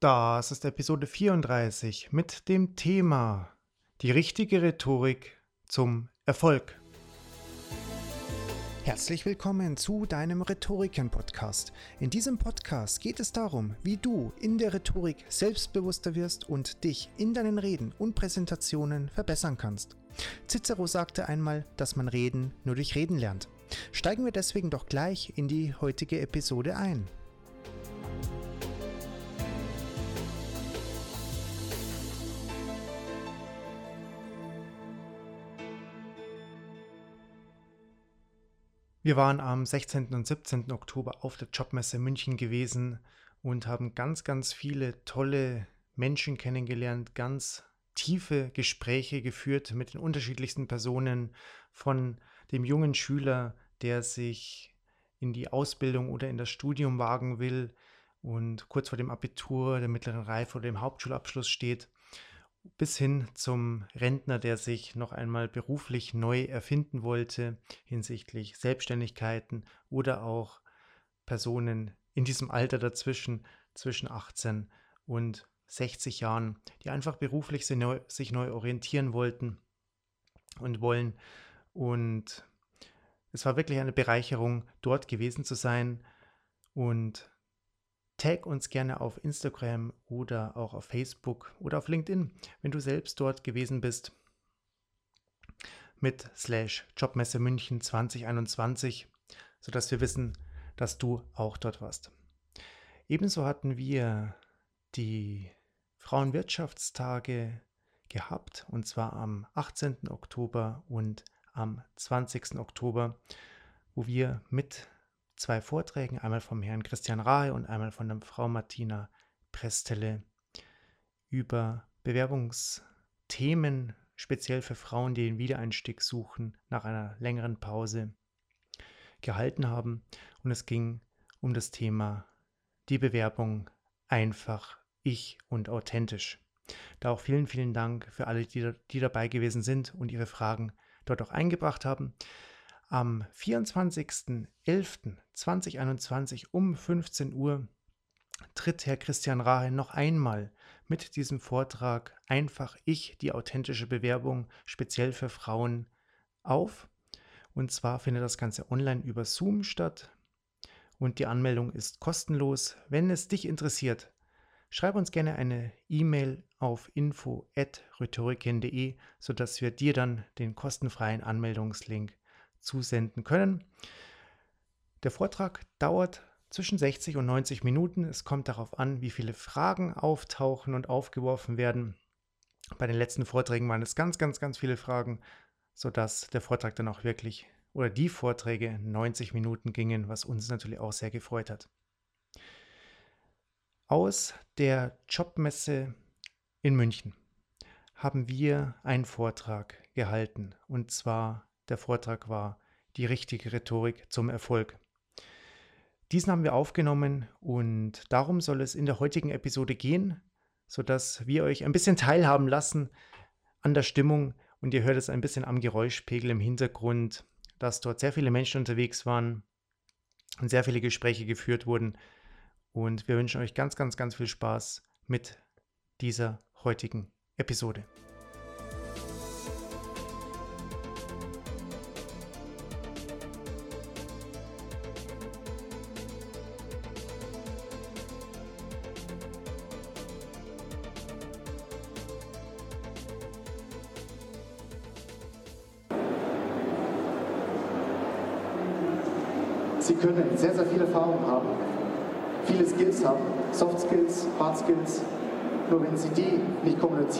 Das ist Episode 34 mit dem Thema Die richtige Rhetorik zum Erfolg. Herzlich willkommen zu deinem Rhetoriken-Podcast. In diesem Podcast geht es darum, wie du in der Rhetorik selbstbewusster wirst und dich in deinen Reden und Präsentationen verbessern kannst. Cicero sagte einmal, dass man Reden nur durch Reden lernt. Steigen wir deswegen doch gleich in die heutige Episode ein. Wir waren am 16. und 17. Oktober auf der Jobmesse München gewesen und haben ganz, ganz viele tolle Menschen kennengelernt, ganz tiefe Gespräche geführt mit den unterschiedlichsten Personen, von dem jungen Schüler, der sich in die Ausbildung oder in das Studium wagen will und kurz vor dem Abitur, der mittleren Reife oder dem Hauptschulabschluss steht, bis hin zum Rentner, der sich noch einmal beruflich neu erfinden wollte hinsichtlich Selbstständigkeiten oder auch Personen in diesem Alter dazwischen, zwischen 18 und 60 Jahren, die einfach beruflich sich neu, sich neu orientieren wollten und wollen. Und es war wirklich eine Bereicherung, dort gewesen zu sein und Tag uns gerne auf Instagram oder auch auf Facebook oder auf LinkedIn, wenn du selbst dort gewesen bist. Mit slash Jobmesse München 2021, sodass wir wissen, dass du auch dort warst. Ebenso hatten wir die Frauenwirtschaftstage gehabt, und zwar am 18. Oktober und am 20. Oktober, wo wir mit zwei Vorträgen, einmal vom Herrn Christian Rahe und einmal von der Frau Martina Prestele über Bewerbungsthemen, speziell für Frauen, die den Wiedereinstieg suchen nach einer längeren Pause, gehalten haben. Und es ging um das Thema die Bewerbung einfach, ich und authentisch. Da auch vielen, vielen Dank für alle, die, die dabei gewesen sind und ihre Fragen dort auch eingebracht haben. Am 24.11.2021 um 15 Uhr tritt Herr Christian Rahe noch einmal mit diesem Vortrag Einfach ich, die authentische Bewerbung, speziell für Frauen auf. Und zwar findet das Ganze online über Zoom statt und die Anmeldung ist kostenlos. Wenn es dich interessiert, schreib uns gerne eine E-Mail auf info.rhetoriken.de, sodass wir dir dann den kostenfreien Anmeldungslink zusenden können. Der Vortrag dauert zwischen 60 und 90 Minuten. Es kommt darauf an, wie viele Fragen auftauchen und aufgeworfen werden. Bei den letzten Vorträgen waren es ganz, ganz, ganz viele Fragen, sodass der Vortrag dann auch wirklich oder die Vorträge 90 Minuten gingen, was uns natürlich auch sehr gefreut hat. Aus der Jobmesse in München haben wir einen Vortrag gehalten und zwar der Vortrag war Die richtige Rhetorik zum Erfolg. Diesen haben wir aufgenommen und darum soll es in der heutigen Episode gehen, sodass wir euch ein bisschen teilhaben lassen an der Stimmung und ihr hört es ein bisschen am Geräuschpegel im Hintergrund, dass dort sehr viele Menschen unterwegs waren und sehr viele Gespräche geführt wurden. Und wir wünschen euch ganz, ganz, ganz viel Spaß mit dieser heutigen Episode.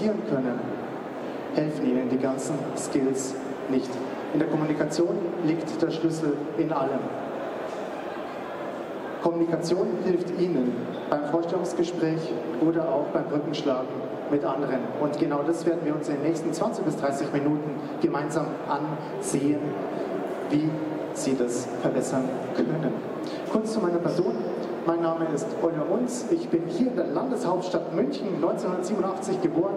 Kommunizieren können, helfen Ihnen die ganzen Skills nicht. In der Kommunikation liegt der Schlüssel in allem. Kommunikation hilft Ihnen beim Vorstellungsgespräch oder auch beim Brückenschlagen mit anderen. Und genau das werden wir uns in den nächsten 20 bis 30 Minuten gemeinsam ansehen, wie sie das verbessern können. Kurz zu meiner Person. Mein Name ist Oliver Munz. Ich bin hier in der Landeshauptstadt München 1987 geboren,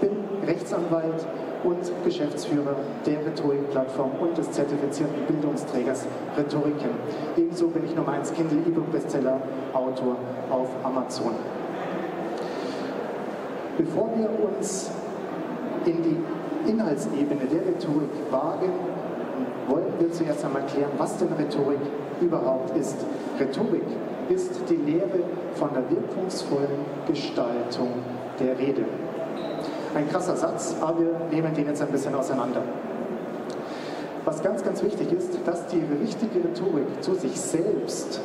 bin Rechtsanwalt und Geschäftsführer der Rhetorik-Plattform und des zertifizierten Bildungsträgers Rhetoriken. Ebenso bin ich Nummer 1 Kindle E-Book Bestseller Autor auf Amazon. Bevor wir uns in die Inhaltsebene der Rhetorik wagen, wollen wir zuerst einmal klären, was denn Rhetorik überhaupt ist. Rhetorik ist die Lehre von der wirkungsvollen Gestaltung der Rede. Ein krasser Satz, aber wir nehmen den jetzt ein bisschen auseinander. Was ganz, ganz wichtig ist, dass die richtige Rhetorik zu sich selbst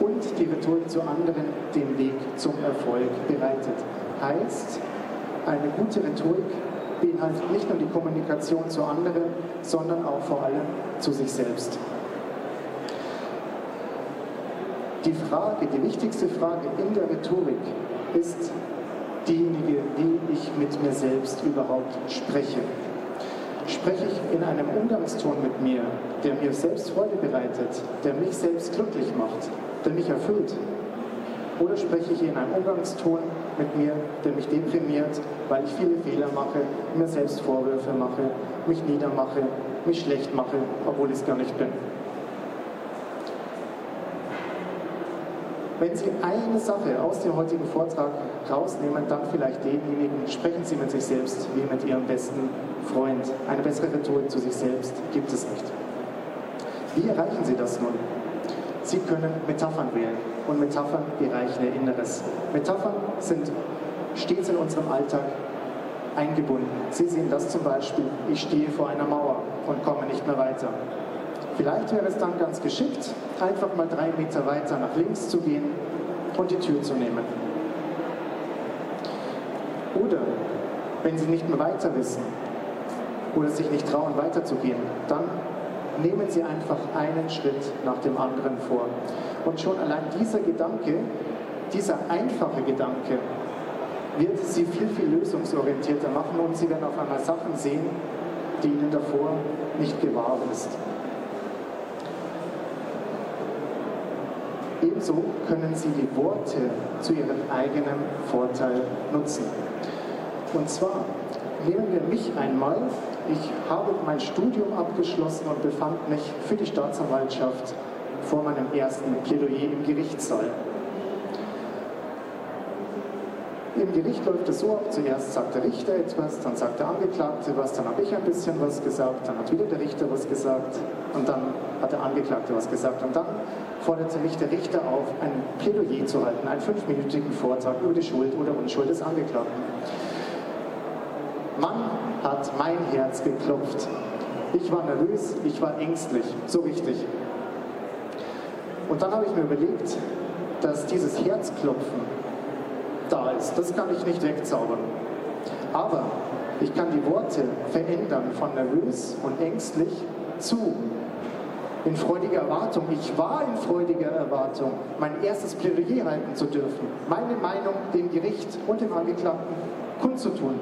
und die Rhetorik zu anderen den Weg zum Erfolg bereitet. Heißt, eine gute Rhetorik beinhaltet nicht nur die Kommunikation zu anderen, sondern auch vor allem zu sich selbst. Die Frage, die wichtigste Frage in der Rhetorik ist diejenige, wie ich mit mir selbst überhaupt spreche. Spreche ich in einem Umgangston mit mir, der mir selbst Freude bereitet, der mich selbst glücklich macht, der mich erfüllt? Oder spreche ich in einem Umgangston mit mir, der mich deprimiert, weil ich viele Fehler mache, mir selbst Vorwürfe mache, mich niedermache, mich schlecht mache, obwohl ich es gar nicht bin? Wenn Sie eine Sache aus dem heutigen Vortrag rausnehmen, dann vielleicht denjenigen, sprechen Sie mit sich selbst wie mit Ihrem besten Freund. Eine bessere Rhetorik zu sich selbst gibt es nicht. Wie erreichen Sie das nun? Sie können Metaphern wählen und Metaphern bereichen Ihr Inneres. Metaphern sind stets in unserem Alltag eingebunden. Sie sehen das zum Beispiel, ich stehe vor einer Mauer und komme nicht mehr weiter. Vielleicht wäre es dann ganz geschickt, einfach mal drei Meter weiter nach links zu gehen und die Tür zu nehmen. Oder wenn Sie nicht mehr weiter wissen oder sich nicht trauen, weiterzugehen, dann nehmen Sie einfach einen Schritt nach dem anderen vor. Und schon allein dieser Gedanke, dieser einfache Gedanke, wird Sie viel, viel lösungsorientierter machen und Sie werden auf einmal Sachen sehen, die Ihnen davor nicht gewahr ist. Ebenso können Sie die Worte zu Ihrem eigenen Vorteil nutzen. Und zwar nehmen wir mich einmal. Ich habe mein Studium abgeschlossen und befand mich für die Staatsanwaltschaft vor meinem ersten Plädoyer im Gerichtssaal. Im Gericht läuft es so ab, zuerst sagt der Richter etwas, dann sagt der Angeklagte was, dann habe ich ein bisschen was gesagt, dann hat wieder der Richter was gesagt und dann hat der Angeklagte was gesagt und dann forderte mich der Richter auf, ein Plädoyer zu halten, einen fünfminütigen Vortrag über die Schuld oder Unschuld des Angeklagten. Mann hat mein Herz geklopft. Ich war nervös, ich war ängstlich, so richtig. Und dann habe ich mir überlegt, dass dieses Herzklopfen da ist. Das kann ich nicht wegzaubern. Aber ich kann die Worte verändern von nervös und ängstlich zu in freudiger Erwartung. Ich war in freudiger Erwartung, mein erstes Plädoyer halten zu dürfen, meine Meinung dem Gericht und dem Angeklagten kundzutun.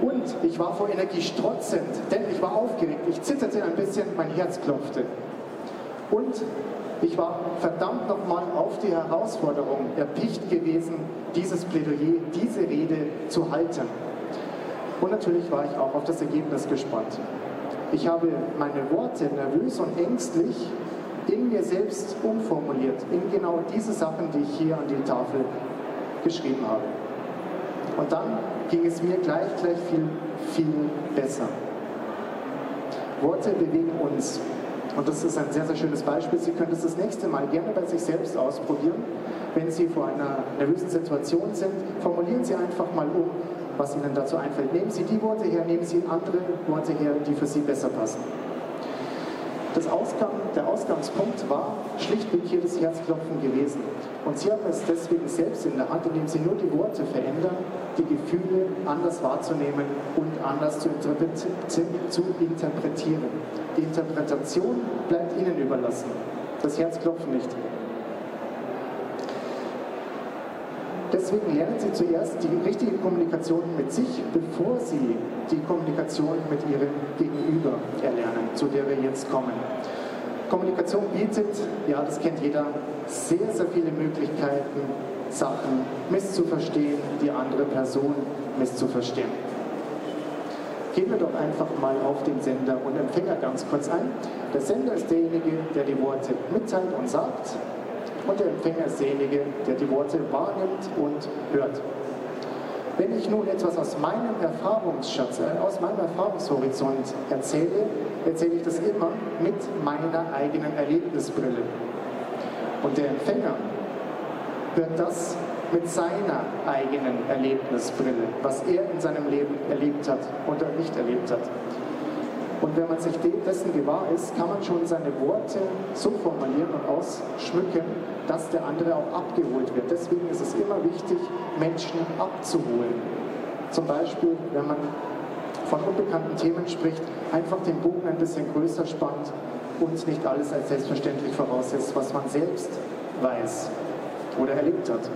Und ich war vor Energie strotzend, denn ich war aufgeregt, ich zitterte ein bisschen, mein Herz klopfte. Und ich war verdammt nochmal auf die Herausforderung erpicht gewesen, dieses Plädoyer, diese Rede zu halten. Und natürlich war ich auch auf das Ergebnis gespannt. Ich habe meine Worte nervös und ängstlich in mir selbst umformuliert, in genau diese Sachen, die ich hier an die Tafel geschrieben habe. Und dann ging es mir gleich, gleich viel, viel besser. Worte bewegen uns. Und das ist ein sehr, sehr schönes Beispiel. Sie können es das nächste Mal gerne bei sich selbst ausprobieren. Wenn Sie vor einer nervösen Situation sind, formulieren Sie einfach mal um, was Ihnen dazu einfällt. Nehmen Sie die Worte her, nehmen Sie andere Worte her, die für Sie besser passen. Das Ausgang, der Ausgangspunkt war schlichtweg hier das Herzklopfen gewesen. Und Sie haben es deswegen selbst in der Hand, indem Sie nur die Worte verändern, die Gefühle anders wahrzunehmen und anders zu interpretieren. Die Interpretation bleibt Ihnen überlassen, das Herzklopfen nicht. Deswegen lernen Sie zuerst die richtige Kommunikation mit sich, bevor Sie die Kommunikation mit Ihrem Gegenüber erlernen, zu der wir jetzt kommen. Kommunikation bietet, ja, das kennt jeder, sehr, sehr viele Möglichkeiten, Sachen misszuverstehen, die andere Person misszuverstehen. Gehen wir doch einfach mal auf den Sender und Empfänger ganz kurz ein. Der Sender ist derjenige, der die Worte mitteilt und sagt und der Empfänger ist derjenige, der die Worte wahrnimmt und hört. Wenn ich nun etwas aus meinem Erfahrungsschatz, äh, aus meinem Erfahrungshorizont erzähle, erzähle ich das immer mit meiner eigenen Erlebnisbrille. Und der Empfänger hört das mit seiner eigenen Erlebnisbrille, was er in seinem Leben erlebt hat oder nicht erlebt hat. Und wenn man sich dessen gewahr ist, kann man schon seine Worte so formulieren und ausschmücken, dass der andere auch abgeholt wird. Deswegen ist es immer wichtig, Menschen abzuholen. Zum Beispiel, wenn man von unbekannten Themen spricht, einfach den Bogen ein bisschen größer spannt und nicht alles als selbstverständlich voraussetzt, was man selbst weiß oder erlebt hat.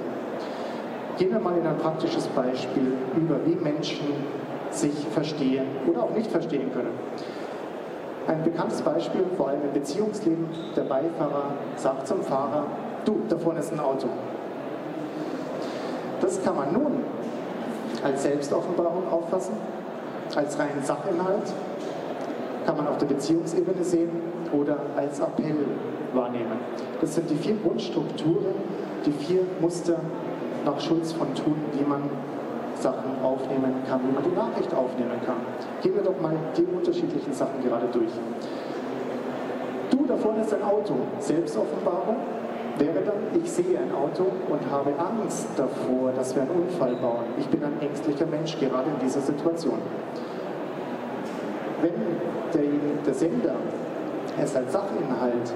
Gehen wir mal in ein praktisches Beispiel über, wie Menschen sich verstehen oder auch nicht verstehen können. Ein bekanntes Beispiel, vor allem im Beziehungsleben, der Beifahrer sagt zum Fahrer, du, da vorne ist ein Auto. Das kann man nun als Selbstoffenbarung auffassen, als reinen Sachinhalt, kann man auf der Beziehungsebene sehen oder als Appell wahrnehmen. Das sind die vier Grundstrukturen, die vier Muster nach Schulz von Thun, wie man Sachen aufnehmen kann, wie man die Nachricht aufnehmen kann. Gehen wir doch mal die unterschiedlichen Sachen gerade durch. Du, da vorne ist ein Auto. Selbstoffenbarung wäre dann, ich sehe ein Auto und habe Angst davor, dass wir einen Unfall bauen. Ich bin ein ängstlicher Mensch, gerade in dieser Situation. Wenn der, der Sender es als Sachinhalt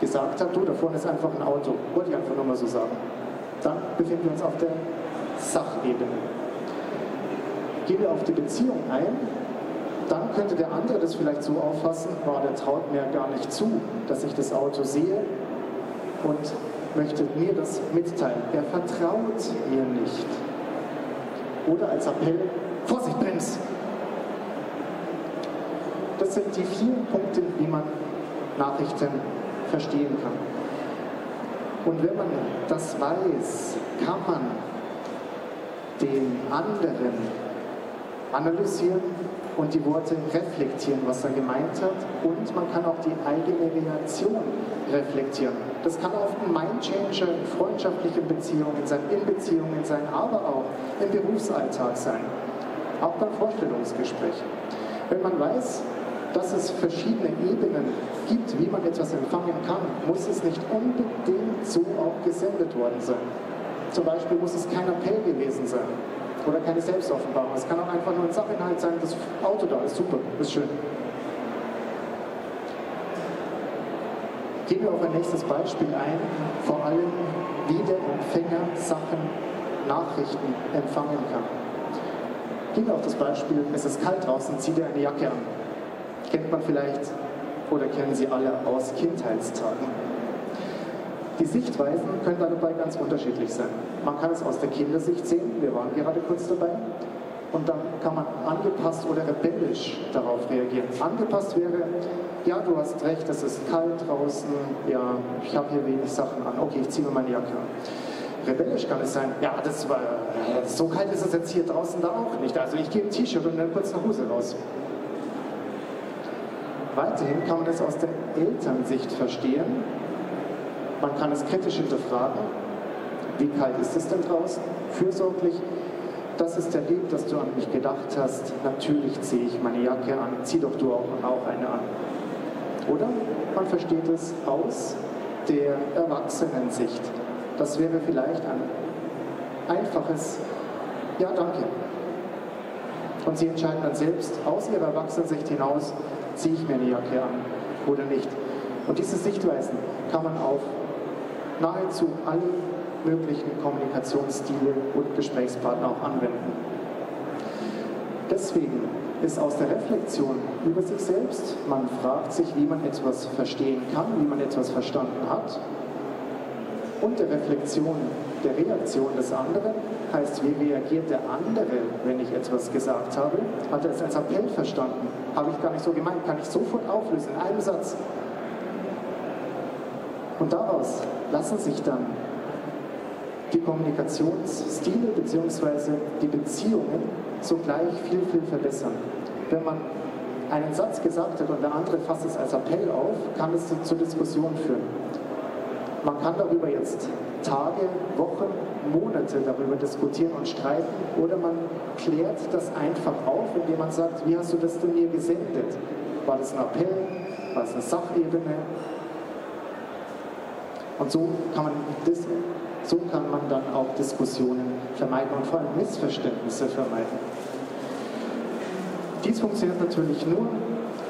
gesagt hat, du, da vorne ist einfach ein Auto, wollte ich einfach nur mal so sagen, dann befinden wir uns auf der Sachebene. Gehen wir auf die Beziehung ein, dann könnte der andere das vielleicht so auffassen, war der traut mir gar nicht zu, dass ich das Auto sehe und möchte mir das mitteilen. Er vertraut mir nicht. Oder als Appell, Vorsicht, Brems! Das sind die vier Punkte, wie man Nachrichten verstehen kann. Und wenn man das weiß, kann man den anderen analysieren und die Worte reflektieren, was er gemeint hat. Und man kann auch die eigene Reaktion reflektieren. Das kann oft ein Mindchanger in freundschaftlichen Beziehungen sein, in Beziehungen sein, aber auch im Berufsalltag sein. Auch beim Vorstellungsgespräch. Wenn man weiß, dass es verschiedene Ebenen gibt, wie man etwas empfangen kann, muss es nicht unbedingt so auch gesendet worden sein. Zum Beispiel muss es kein Appell gewesen sein oder keine Selbstoffenbarung. Es kann auch einfach nur ein Sachinhalt sein, das Auto da ist super, ist schön. Gehen wir auf ein nächstes Beispiel ein, vor allem wie der Empfänger Sachen, Nachrichten empfangen kann. Gehen wir auf das Beispiel, es ist kalt draußen, zieht er eine Jacke an. Kennt man vielleicht oder kennen Sie alle aus Kindheitstagen. Die Sichtweisen können dabei ganz unterschiedlich sein. Man kann es aus der Kindersicht sehen, wir waren gerade kurz dabei, und dann kann man angepasst oder rebellisch darauf reagieren. Angepasst wäre, ja, du hast recht, es ist kalt draußen, ja, ich habe hier wenig Sachen an, okay, ich ziehe mir meine Jacke an. Rebellisch kann es sein, ja, das war, so kalt ist es jetzt hier draußen da auch nicht, also ich gehe im T-Shirt und dann kurz nach Hause raus. Weiterhin kann man es aus der Elternsicht verstehen, man kann es kritisch hinterfragen. Wie kalt ist es denn draußen? Fürsorglich. Das ist der Lieb, dass du an mich gedacht hast. Natürlich ziehe ich meine Jacke an. Zieh doch du auch, auch eine an. Oder man versteht es aus der Erwachsenensicht. Das wäre vielleicht ein einfaches Ja, danke. Und sie entscheiden dann selbst aus ihrer Erwachsenensicht hinaus, ziehe ich mir eine Jacke an oder nicht. Und diese Sichtweisen kann man auf nahezu alle möglichen Kommunikationsstile und Gesprächspartner auch anwenden. Deswegen ist aus der Reflexion über sich selbst, man fragt sich, wie man etwas verstehen kann, wie man etwas verstanden hat, und der Reflexion der Reaktion des anderen, heißt, wie reagiert der andere, wenn ich etwas gesagt habe, hat er es als Appell verstanden, habe ich gar nicht so gemeint, kann ich sofort auflösen in einem Satz. Und daraus lassen sich dann die Kommunikationsstile bzw. die Beziehungen sogleich viel, viel verbessern. Wenn man einen Satz gesagt hat und der andere fasst es als Appell auf, kann es zur Diskussion führen. Man kann darüber jetzt Tage, Wochen, Monate darüber diskutieren und streiten oder man klärt das einfach auf, indem man sagt, wie hast du das denn mir gesendet? War das ein Appell? War es eine Sachebene? Und so kann, man das, so kann man dann auch Diskussionen vermeiden und vor allem Missverständnisse vermeiden. Dies funktioniert natürlich nur,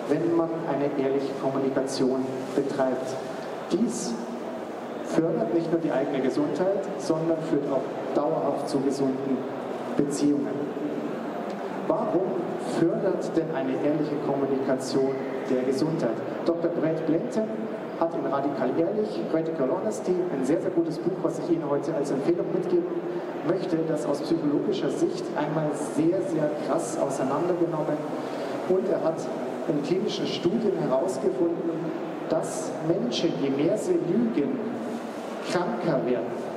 wenn man eine ehrliche Kommunikation betreibt. Dies fördert nicht nur die eigene Gesundheit, sondern führt auch dauerhaft zu gesunden Beziehungen. Warum fördert denn eine ehrliche Kommunikation der Gesundheit? Dr. Brett Blenton hat in Radikal Ehrlich, Radical Honesty, ein sehr, sehr gutes Buch, was ich Ihnen heute als Empfehlung mitgeben möchte, das aus psychologischer Sicht einmal sehr, sehr krass auseinandergenommen und er hat in klinischen Studien herausgefunden, dass Menschen, je mehr sie lügen, kranker werden.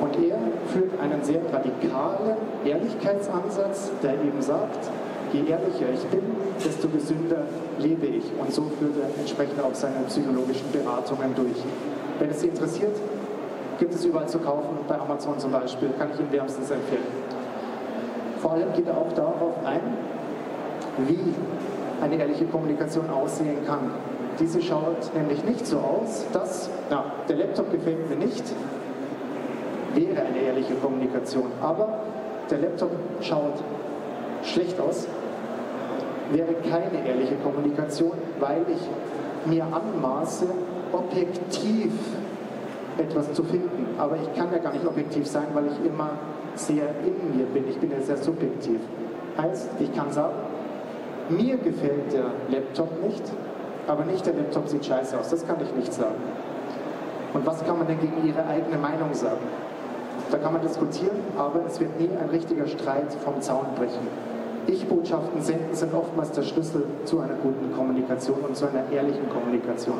Und er führt einen sehr radikalen Ehrlichkeitsansatz, der eben sagt, je ehrlicher ich bin, desto gesünder lebe ich. Und so führt er entsprechend auch seine psychologischen Beratungen durch. Wenn es Sie interessiert, gibt es überall zu kaufen, bei Amazon zum Beispiel, kann ich Ihnen wärmstens empfehlen. Vor allem geht er auch darauf ein, wie eine ehrliche Kommunikation aussehen kann. Diese schaut nämlich nicht so aus, dass, na, der Laptop gefällt mir nicht, wäre eine ehrliche Kommunikation. Aber der Laptop schaut schlecht aus, wäre keine ehrliche Kommunikation, weil ich mir anmaße, objektiv etwas zu finden. Aber ich kann ja gar nicht objektiv sein, weil ich immer sehr in mir bin. Ich bin ja sehr subjektiv. Heißt, ich kann sagen, mir gefällt der Laptop nicht, aber nicht der Laptop sieht scheiße aus. Das kann ich nicht sagen. Und was kann man denn gegen ihre eigene Meinung sagen? Da kann man diskutieren, aber es wird nie ein richtiger Streit vom Zaun brechen. Ich-Botschaften senden sind oftmals der Schlüssel zu einer guten Kommunikation und zu einer ehrlichen Kommunikation.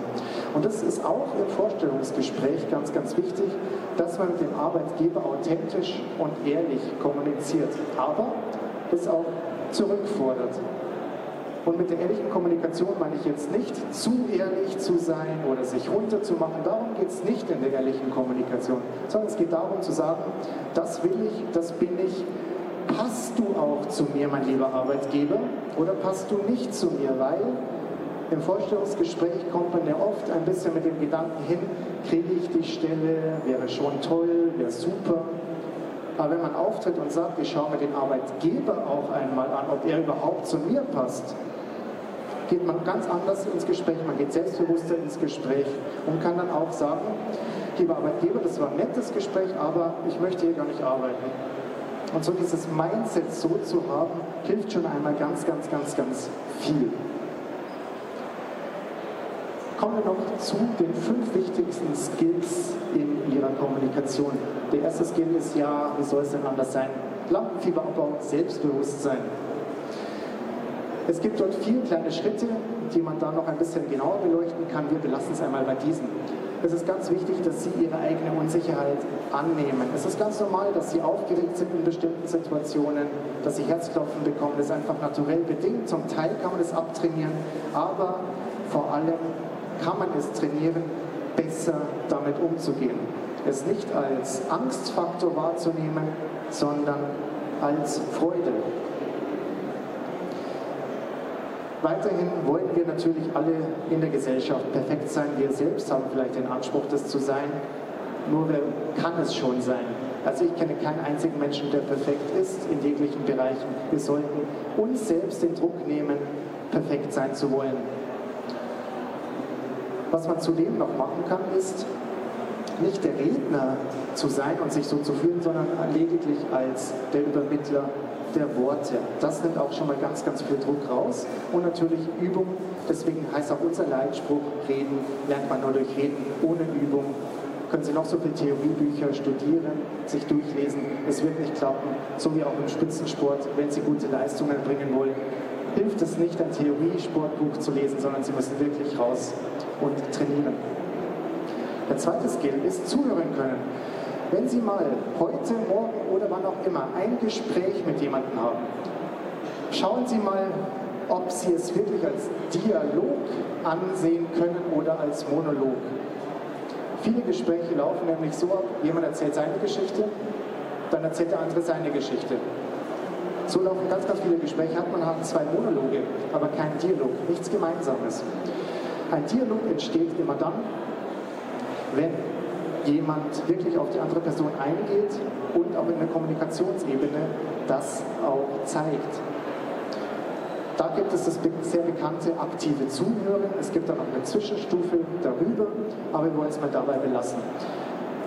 Und das ist auch im Vorstellungsgespräch ganz, ganz wichtig, dass man mit dem Arbeitgeber authentisch und ehrlich kommuniziert, aber es auch zurückfordert. Und mit der ehrlichen Kommunikation meine ich jetzt nicht, zu ehrlich zu sein oder sich runterzumachen. Darum geht es nicht in der ehrlichen Kommunikation, sondern es geht darum zu sagen, das will ich, das bin ich. Passt du auch zu mir, mein lieber Arbeitgeber, oder passt du nicht zu mir? Weil im Vorstellungsgespräch kommt man ja oft ein bisschen mit dem Gedanken hin, kriege ich die Stelle, wäre schon toll, wäre super. Aber wenn man auftritt und sagt, ich schaue mir den Arbeitgeber auch einmal an, ob er überhaupt zu mir passt, geht man ganz anders ins Gespräch, man geht selbstbewusster ins Gespräch und kann dann auch sagen, lieber Arbeitgeber, das war ein nettes Gespräch, aber ich möchte hier gar nicht arbeiten. Und so dieses Mindset so zu haben, hilft schon einmal ganz, ganz, ganz, ganz viel. Kommen wir noch zu den fünf wichtigsten Skills in Ihrer Kommunikation. Der erste Skill ist ja, wie soll es denn anders sein? Lampenfieberabbau, Selbstbewusstsein. Es gibt dort vier kleine Schritte, die man da noch ein bisschen genauer beleuchten kann. Wir belassen es einmal bei diesen. Es ist ganz wichtig, dass Sie Ihre eigene Unsicherheit annehmen. Es ist ganz normal, dass Sie aufgeregt sind in bestimmten Situationen, dass Sie Herzklopfen bekommen. Das ist einfach naturell bedingt. Zum Teil kann man es abtrainieren, aber vor allem kann man es trainieren, besser damit umzugehen. Es nicht als Angstfaktor wahrzunehmen, sondern als Freude. Weiterhin wollen wir natürlich alle in der Gesellschaft perfekt sein. Wir selbst haben vielleicht den Anspruch, das zu sein. Nur wer kann es schon sein? Also ich kenne keinen einzigen Menschen, der perfekt ist in jeglichen Bereichen. Wir sollten uns selbst den Druck nehmen, perfekt sein zu wollen. Was man zudem noch machen kann, ist nicht der Redner zu sein und sich so zu fühlen, sondern lediglich als der Übermittler der Worte. Das nimmt auch schon mal ganz, ganz viel Druck raus. Und natürlich Übung. Deswegen heißt auch unser Leitspruch, Reden lernt man nur durch Reden. Ohne Übung können Sie noch so viele Theoriebücher studieren, sich durchlesen. Es wird nicht klappen. So wie auch im Spitzensport, wenn Sie gute Leistungen bringen wollen, hilft es nicht, ein Theoriesportbuch zu lesen, sondern Sie müssen wirklich raus und trainieren. Der zweite Skill ist zuhören können. Wenn Sie mal heute, morgen oder wann auch immer ein Gespräch mit jemandem haben, schauen Sie mal, ob Sie es wirklich als Dialog ansehen können oder als Monolog. Viele Gespräche laufen nämlich so ab, jemand erzählt seine Geschichte, dann erzählt der andere seine Geschichte. So laufen ganz, ganz viele Gespräche hat man hat zwei Monologe, aber kein Dialog, nichts Gemeinsames. Ein Dialog entsteht immer dann, wenn jemand wirklich auf die andere Person eingeht und auch in der Kommunikationsebene das auch zeigt. Da gibt es das sehr bekannte aktive Zuhören. Es gibt dann noch eine Zwischenstufe darüber, aber wir wollen es mal dabei belassen.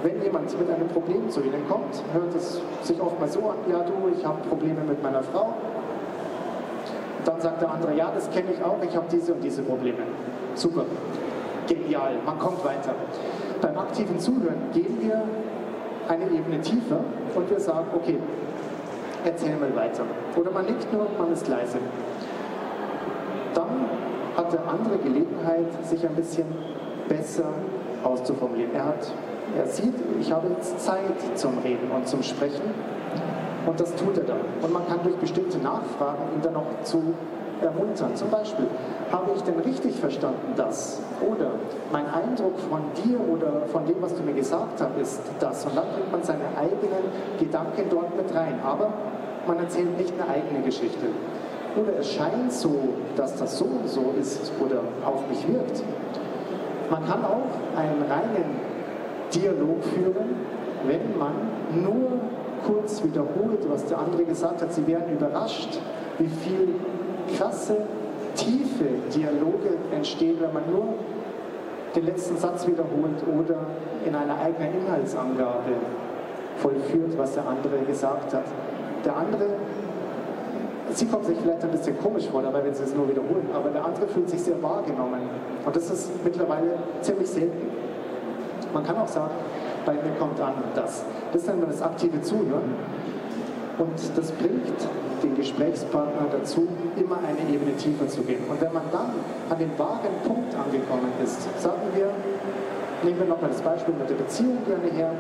Wenn jemand mit einem Problem zu Ihnen kommt, hört es sich oft mal so an, ja du, ich habe Probleme mit meiner Frau. Dann sagt der andere, ja, das kenne ich auch, ich habe diese und diese Probleme. Super, genial, man kommt weiter. Beim aktiven Zuhören gehen wir eine Ebene tiefer und wir sagen, okay, erzähl mal weiter. Oder man nickt nur, man ist leise. Dann hat der andere Gelegenheit, sich ein bisschen besser auszuformulieren. Er, hat, er sieht, ich habe jetzt Zeit zum Reden und zum Sprechen und das tut er dann. Und man kann durch bestimmte Nachfragen ihn dann noch zu ermuntern. Zum Beispiel, habe ich denn richtig verstanden das? Oder mein Eindruck von dir oder von dem, was du mir gesagt hast, ist das. Und dann bringt man seine eigenen Gedanken dort mit rein. Aber man erzählt nicht eine eigene Geschichte. Oder es scheint so, dass das so und so ist oder auf mich wirkt. Man kann auch einen reinen Dialog führen, wenn man nur kurz wiederholt, was der andere gesagt hat. Sie werden überrascht, wie viel krasse, tiefe Dialoge entstehen, wenn man nur den letzten Satz wiederholt oder in einer eigenen Inhaltsangabe vollführt, was der andere gesagt hat. Der andere, sie kommt sich vielleicht ein bisschen komisch vor dabei, wenn sie es nur wiederholen, aber der andere fühlt sich sehr wahrgenommen. Und das ist mittlerweile ziemlich selten. Man kann auch sagen, bei mir kommt an das. Das nennt man das aktive Zuhören. Und das bringt den Gesprächspartner dazu, immer eine Ebene tiefer zu gehen. Und wenn man dann an den wahren Punkt angekommen ist, sagen wir, nehmen wir nochmal das Beispiel mit der Beziehung gerne her.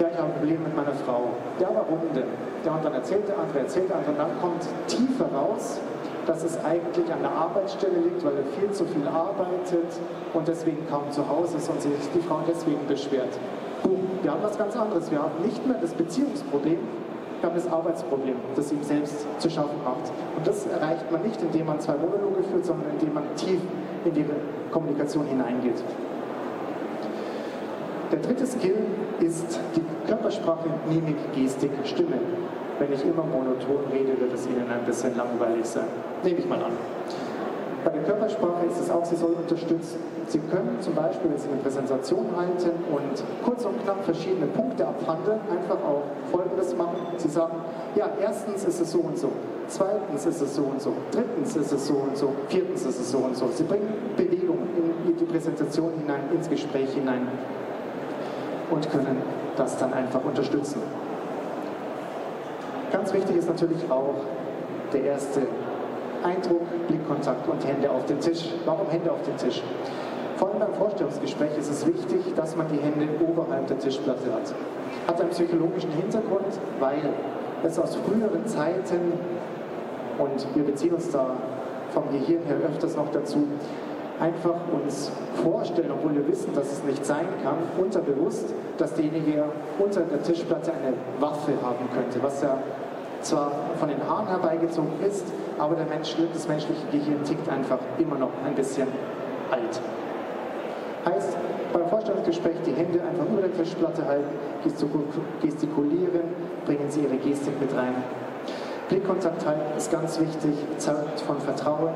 Ja, ich habe ein Problem mit meiner Frau. Ja, warum denn? Ja, und dann erzählt der andere, erzählt der andere, und dann kommt tiefer raus, dass es eigentlich an der Arbeitsstelle liegt, weil er viel zu viel arbeitet und deswegen kaum zu Hause ist und sich die Frau deswegen beschwert. Boom, wir haben was ganz anderes. Wir haben nicht mehr das Beziehungsproblem, wir haben das Arbeitsproblem, das ihm selbst zu schaffen macht. Und das erreicht man nicht, indem man zwei Monologe führt, sondern indem man tief in die Kommunikation hineingeht. Der dritte Skill ist die Körpersprache, Mimik, Gestik, Stimme. Wenn ich immer monoton rede, wird es Ihnen ein bisschen langweilig sein. Nehme ich mal an. Bei der Körpersprache ist es auch, sie soll unterstützen. Sie können zum Beispiel, wenn Sie eine Präsentation halten und kurz und knapp verschiedene Punkte abhandeln, einfach auch Folgendes machen. Sie sagen, ja, erstens ist es so und so, zweitens ist es so und so, drittens ist es so und so, viertens ist es so und so. Sie bringen Bewegung in die Präsentation hinein, ins Gespräch hinein und können das dann einfach unterstützen. Ganz wichtig ist natürlich auch der erste Eindruck, Blickkontakt und Hände auf den Tisch. Warum Hände auf den Tisch? Vor allem beim Vorstellungsgespräch ist es wichtig, dass man die Hände oberhalb der Tischplatte hat. Hat einen psychologischen Hintergrund, weil es aus früheren Zeiten, und wir beziehen uns da vom Gehirn her öfters noch dazu, einfach uns vorstellen, obwohl wir wissen, dass es nicht sein kann, unterbewusst, dass derjenige unter der Tischplatte eine Waffe haben könnte, was ja zwar von den Haaren herbeigezogen ist, aber der Mensch, das menschliche Gehirn tickt einfach immer noch ein bisschen alt. Heißt, beim Vorstellungsgespräch die Hände einfach über der Tischplatte halten, gestikulieren, bringen Sie Ihre Gestik mit rein. Blickkontakt halten ist ganz wichtig, zeugt von Vertrauen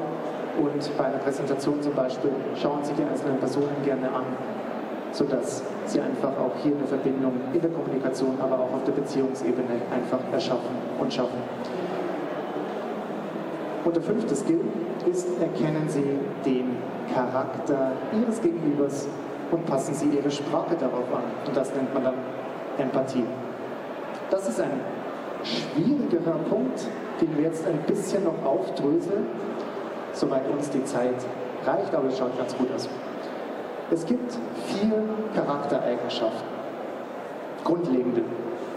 und bei einer Präsentation zum Beispiel schauen Sie die einzelnen Personen gerne an, sodass Sie einfach auch hier eine Verbindung in der Kommunikation, aber auch auf der Beziehungsebene einfach erschaffen und schaffen. Und der fünfte Skill ist, erkennen Sie den Charakter Ihres Gegenübers und passen Sie Ihre Sprache darauf an. Und das nennt man dann Empathie. Das ist ein schwierigerer Punkt, den wir jetzt ein bisschen noch aufdröseln, soweit uns die Zeit reicht, aber es schaut ganz gut aus. Es gibt vier Charaktereigenschaften, grundlegende,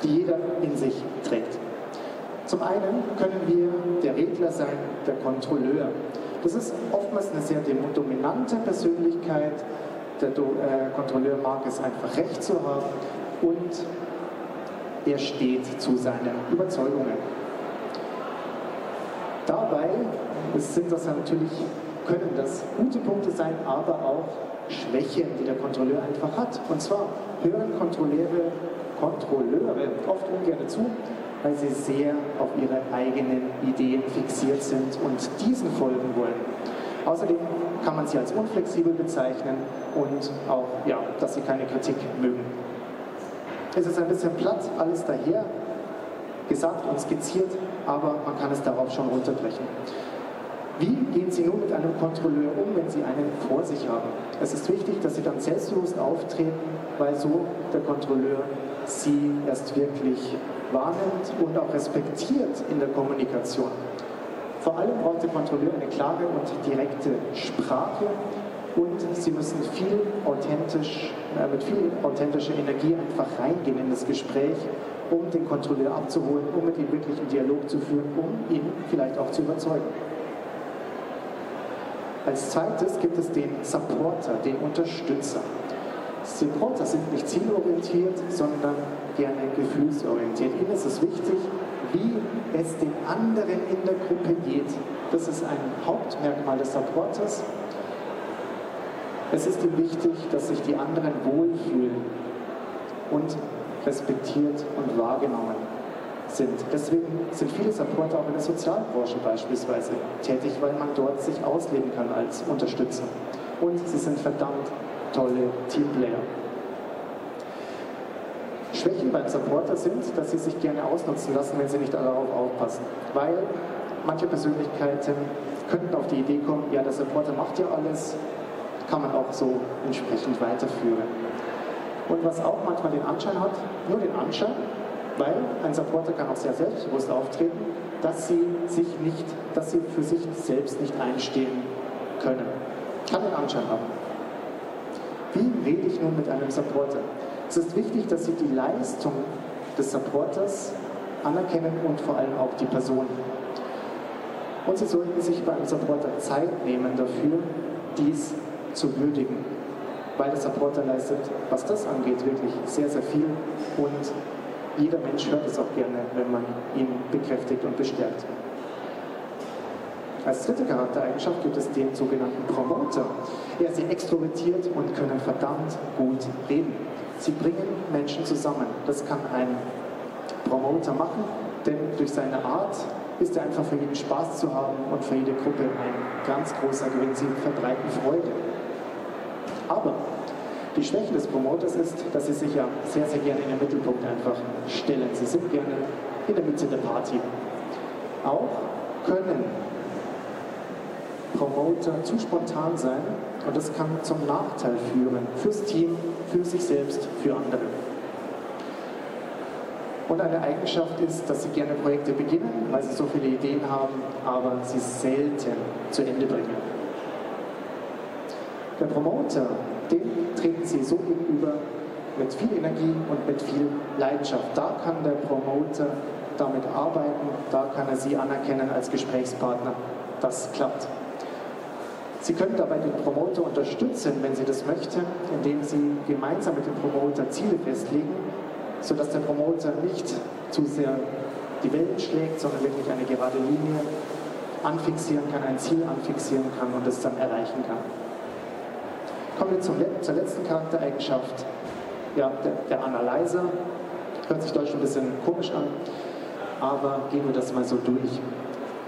die jeder in sich trägt. Zum einen können wir der Redler sein, der Kontrolleur. Das ist oftmals eine sehr dominante Persönlichkeit, Der äh, Kontrolleur mag es einfach recht zu haben und er steht zu seinen Überzeugungen. Dabei sind das natürlich, können das gute Punkte sein, aber auch Schwächen, die der Kontrolleur einfach hat. Und zwar hören Kontrolleure, Kontrolleure oft ungern zu, weil sie sehr auf ihre eigenen Ideen fixiert sind und diesen folgen wollen. Außerdem kann man sie als unflexibel bezeichnen und auch, ja, dass sie keine Kritik mögen. Es ist ein bisschen platt, alles daher gesagt und skizziert, aber man kann es darauf schon runterbrechen. Wie gehen Sie nun mit einem Kontrolleur um, wenn Sie einen vor sich haben? Es ist wichtig, dass Sie dann selbstbewusst auftreten, weil so der Kontrolleur Sie erst wirklich wahrnimmt und auch respektiert in der Kommunikation. Vor allem braucht der Kontrolleur eine klare und direkte Sprache und Sie müssen viel authentisch, äh, mit viel authentischer Energie einfach reingehen in das Gespräch, um den Kontrolleur abzuholen, um mit ihm wirklich einen Dialog zu führen, um ihn vielleicht auch zu überzeugen. Als zweites gibt es den Supporter, den Unterstützer. Supporter sind nicht zielorientiert, sondern gerne gefühlsorientiert. Ihnen ist es wichtig, wie es den anderen in der Gruppe geht. Das ist ein Hauptmerkmal des Supporters. Es ist ihm wichtig, dass sich die anderen wohlfühlen und respektiert und wahrgenommen sind. Deswegen sind viele Supporter auch in der Sozialbranche beispielsweise tätig, weil man dort sich ausleben kann als Unterstützer. Und sie sind verdammt tolle Teamplayer. Schwächen beim Supporter sind, dass sie sich gerne ausnutzen lassen, wenn sie nicht darauf aufpassen. Weil manche Persönlichkeiten könnten auf die Idee kommen, ja, der Supporter macht ja alles, kann man auch so entsprechend weiterführen. Und was auch manchmal den Anschein hat, nur den Anschein, weil ein Supporter kann auch sehr selbstbewusst auftreten, dass sie sich nicht, dass sie für sich selbst nicht einstehen können. Kann den Anschein haben. Wie rede ich nun mit einem Supporter? Es ist wichtig, dass Sie die Leistung des Supporters anerkennen und vor allem auch die Person. Und Sie sollten sich beim Supporter Zeit nehmen dafür, dies zu würdigen, weil der Supporter leistet, was das angeht, wirklich sehr, sehr viel und jeder Mensch hört es auch gerne, wenn man ihn bekräftigt und bestärkt. Als dritte Charaktereigenschaft gibt es den sogenannten Promoter. Er ist extrovertiert und können verdammt gut reden. Sie bringen Menschen zusammen. Das kann ein Promoter machen, denn durch seine Art ist er einfach für jeden Spaß zu haben und für jede Gruppe ein ganz großer Gewinn. Sie verbreiten Freude. Aber die Schwäche des Promoters ist, dass sie sich ja sehr, sehr gerne in den Mittelpunkt einfach stellen. Sie sind gerne in der Mitte der Party. Auch können Promoter zu spontan sein und das kann zum Nachteil führen fürs Team, für sich selbst, für andere. Und eine Eigenschaft ist, dass sie gerne Projekte beginnen, weil sie so viele Ideen haben, aber sie selten zu Ende bringen. Der Promoter dem treten sie so gegenüber mit viel Energie und mit viel Leidenschaft. Da kann der Promoter damit arbeiten, da kann er sie anerkennen als Gesprächspartner. Das klappt. Sie können dabei den Promoter unterstützen, wenn Sie das möchten, indem Sie gemeinsam mit dem Promoter Ziele festlegen, sodass der Promoter nicht zu sehr die Welt schlägt, sondern wirklich eine gerade Linie anfixieren kann, ein Ziel anfixieren kann und es dann erreichen kann. Kommen wir zum, zur letzten Charaktereigenschaft. Ja, der, der Analyzer. Hört sich deutsch ein bisschen komisch an, aber gehen wir das mal so durch.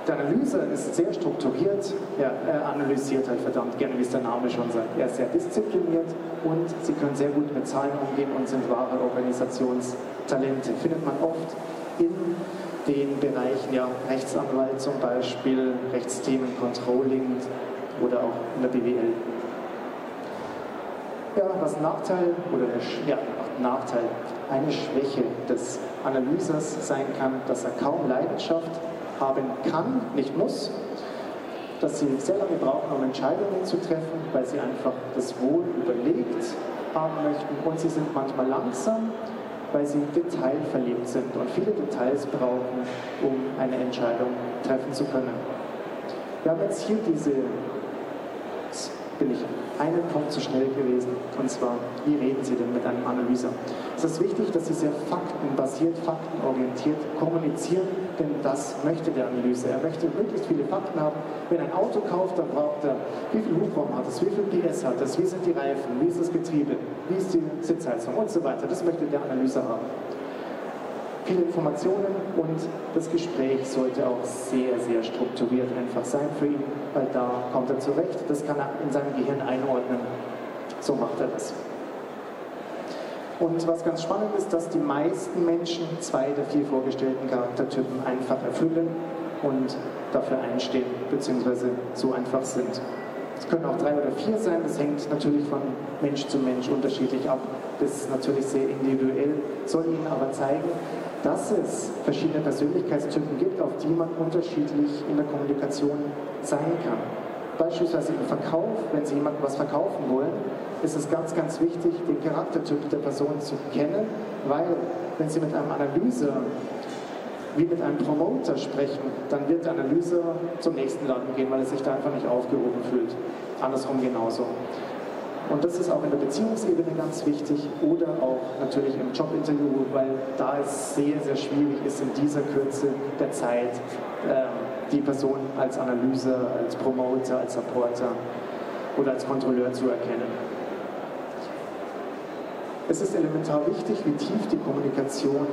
Der Analyse ist sehr strukturiert, er, er analysiert halt verdammt gerne, wie es der Name schon sagt. Er ist sehr diszipliniert und sie können sehr gut mit Zahlen umgehen und sind wahre Organisationstalente. Findet man oft in den Bereichen ja, Rechtsanwalt zum Beispiel, Rechtsthemen, Controlling oder auch in der BWL. Ja, ein Nachteil oder ja, Nachteil, eine Schwäche des Analysers sein kann, dass er kaum Leidenschaft haben kann, nicht muss, dass sie sehr lange brauchen, um Entscheidungen zu treffen, weil sie einfach das Wohl überlegt haben möchten. Und sie sind manchmal langsam, weil sie detailverliebt sind. Und viele Details brauchen, um eine Entscheidung treffen zu können. Wir haben jetzt hier diese bin ich einen Punkt zu schnell gewesen. Und zwar, wie reden Sie denn mit einem Analyser? Es ist wichtig, dass Sie sehr faktenbasiert, faktenorientiert kommunizieren, denn das möchte der Analyse. Er möchte möglichst viele Fakten haben. Wenn ein Auto kauft, dann braucht er, wie viel Hubraum hat es, wie viel PS hat es, wie sind die Reifen, wie ist das Getriebe, wie ist die Sitzheizung und so weiter. Das möchte der Analyse haben viele Informationen und das Gespräch sollte auch sehr, sehr strukturiert einfach sein für ihn, weil da kommt er zurecht, das kann er in seinem Gehirn einordnen. So macht er das. Und was ganz spannend ist, dass die meisten Menschen zwei der vier vorgestellten Charaktertypen einfach erfüllen und dafür einstehen, beziehungsweise so einfach sind. Es können auch drei oder vier sein, das hängt natürlich von Mensch zu Mensch unterschiedlich ab. Das ist natürlich sehr individuell, soll Ihnen aber zeigen, dass es verschiedene Persönlichkeitstypen gibt, auf die man unterschiedlich in der Kommunikation sein kann. Beispielsweise im Verkauf, wenn Sie jemandem was verkaufen wollen, ist es ganz, ganz wichtig, den Charaktertyp der Person zu kennen, weil wenn Sie mit einem Analyse wie mit einem Promoter sprechen, dann wird der Analyse zum nächsten Laden gehen, weil er sich da einfach nicht aufgehoben fühlt. Andersrum genauso. Und das ist auch in der Beziehungsebene ganz wichtig oder auch natürlich im Jobinterview, weil da es sehr, sehr schwierig ist, in dieser Kürze der Zeit äh, die Person als Analyse, als Promoter, als Supporter oder als Kontrolleur zu erkennen. Es ist elementar wichtig, wie tief die Kommunikation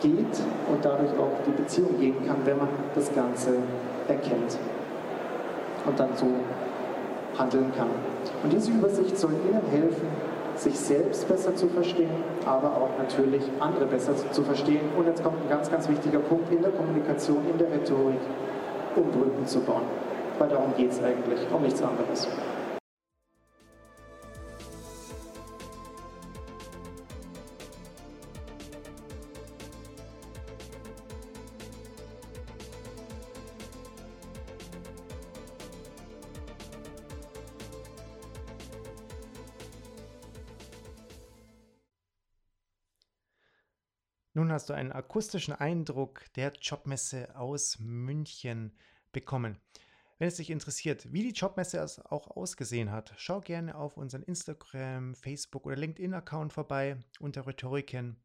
geht und dadurch auch die Beziehung gehen kann, wenn man das Ganze erkennt und dann so handeln kann. Und diese Übersicht soll Ihnen helfen, sich selbst besser zu verstehen, aber auch natürlich andere besser zu verstehen. Und jetzt kommt ein ganz, ganz wichtiger Punkt in der Kommunikation, in der Rhetorik, um Brücken zu bauen. Weil darum geht es eigentlich, um nichts anderes. Hast du einen akustischen Eindruck der Jobmesse aus München bekommen. Wenn es dich interessiert, wie die Jobmesse auch ausgesehen hat, schau gerne auf unseren Instagram, Facebook oder LinkedIn-Account vorbei unter Rhetoriken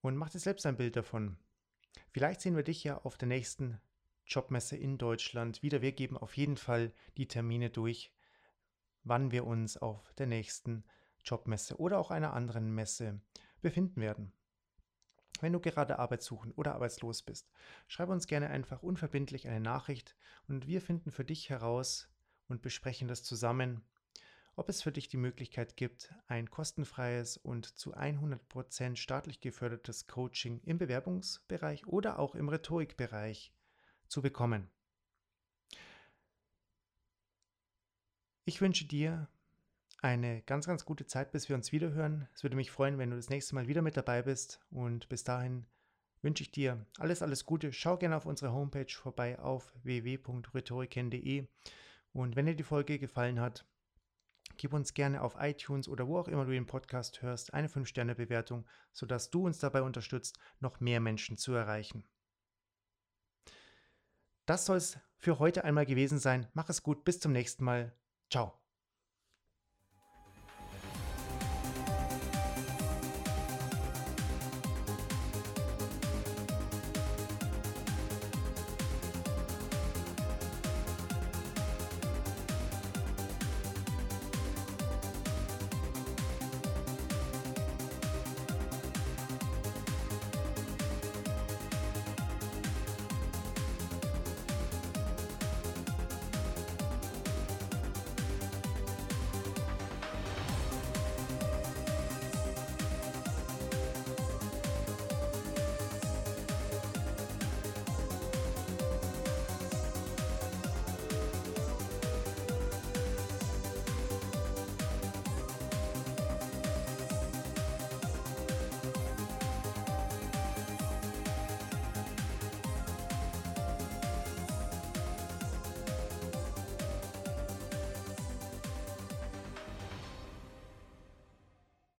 und mach dir selbst ein Bild davon. Vielleicht sehen wir dich ja auf der nächsten Jobmesse in Deutschland wieder. Wir geben auf jeden Fall die Termine durch, wann wir uns auf der nächsten Jobmesse oder auch einer anderen Messe befinden werden. Wenn du gerade arbeitssuchend oder arbeitslos bist, schreibe uns gerne einfach unverbindlich eine Nachricht und wir finden für dich heraus und besprechen das zusammen, ob es für dich die Möglichkeit gibt, ein kostenfreies und zu 100% staatlich gefördertes Coaching im Bewerbungsbereich oder auch im Rhetorikbereich zu bekommen. Ich wünsche dir eine ganz, ganz gute Zeit, bis wir uns wiederhören. Es würde mich freuen, wenn du das nächste Mal wieder mit dabei bist. Und bis dahin wünsche ich dir alles, alles Gute. Schau gerne auf unsere Homepage vorbei auf www.rhetoriken.de. Und wenn dir die Folge gefallen hat, gib uns gerne auf iTunes oder wo auch immer du den Podcast hörst eine 5-Sterne-Bewertung, sodass du uns dabei unterstützt, noch mehr Menschen zu erreichen. Das soll es für heute einmal gewesen sein. Mach es gut, bis zum nächsten Mal. Ciao.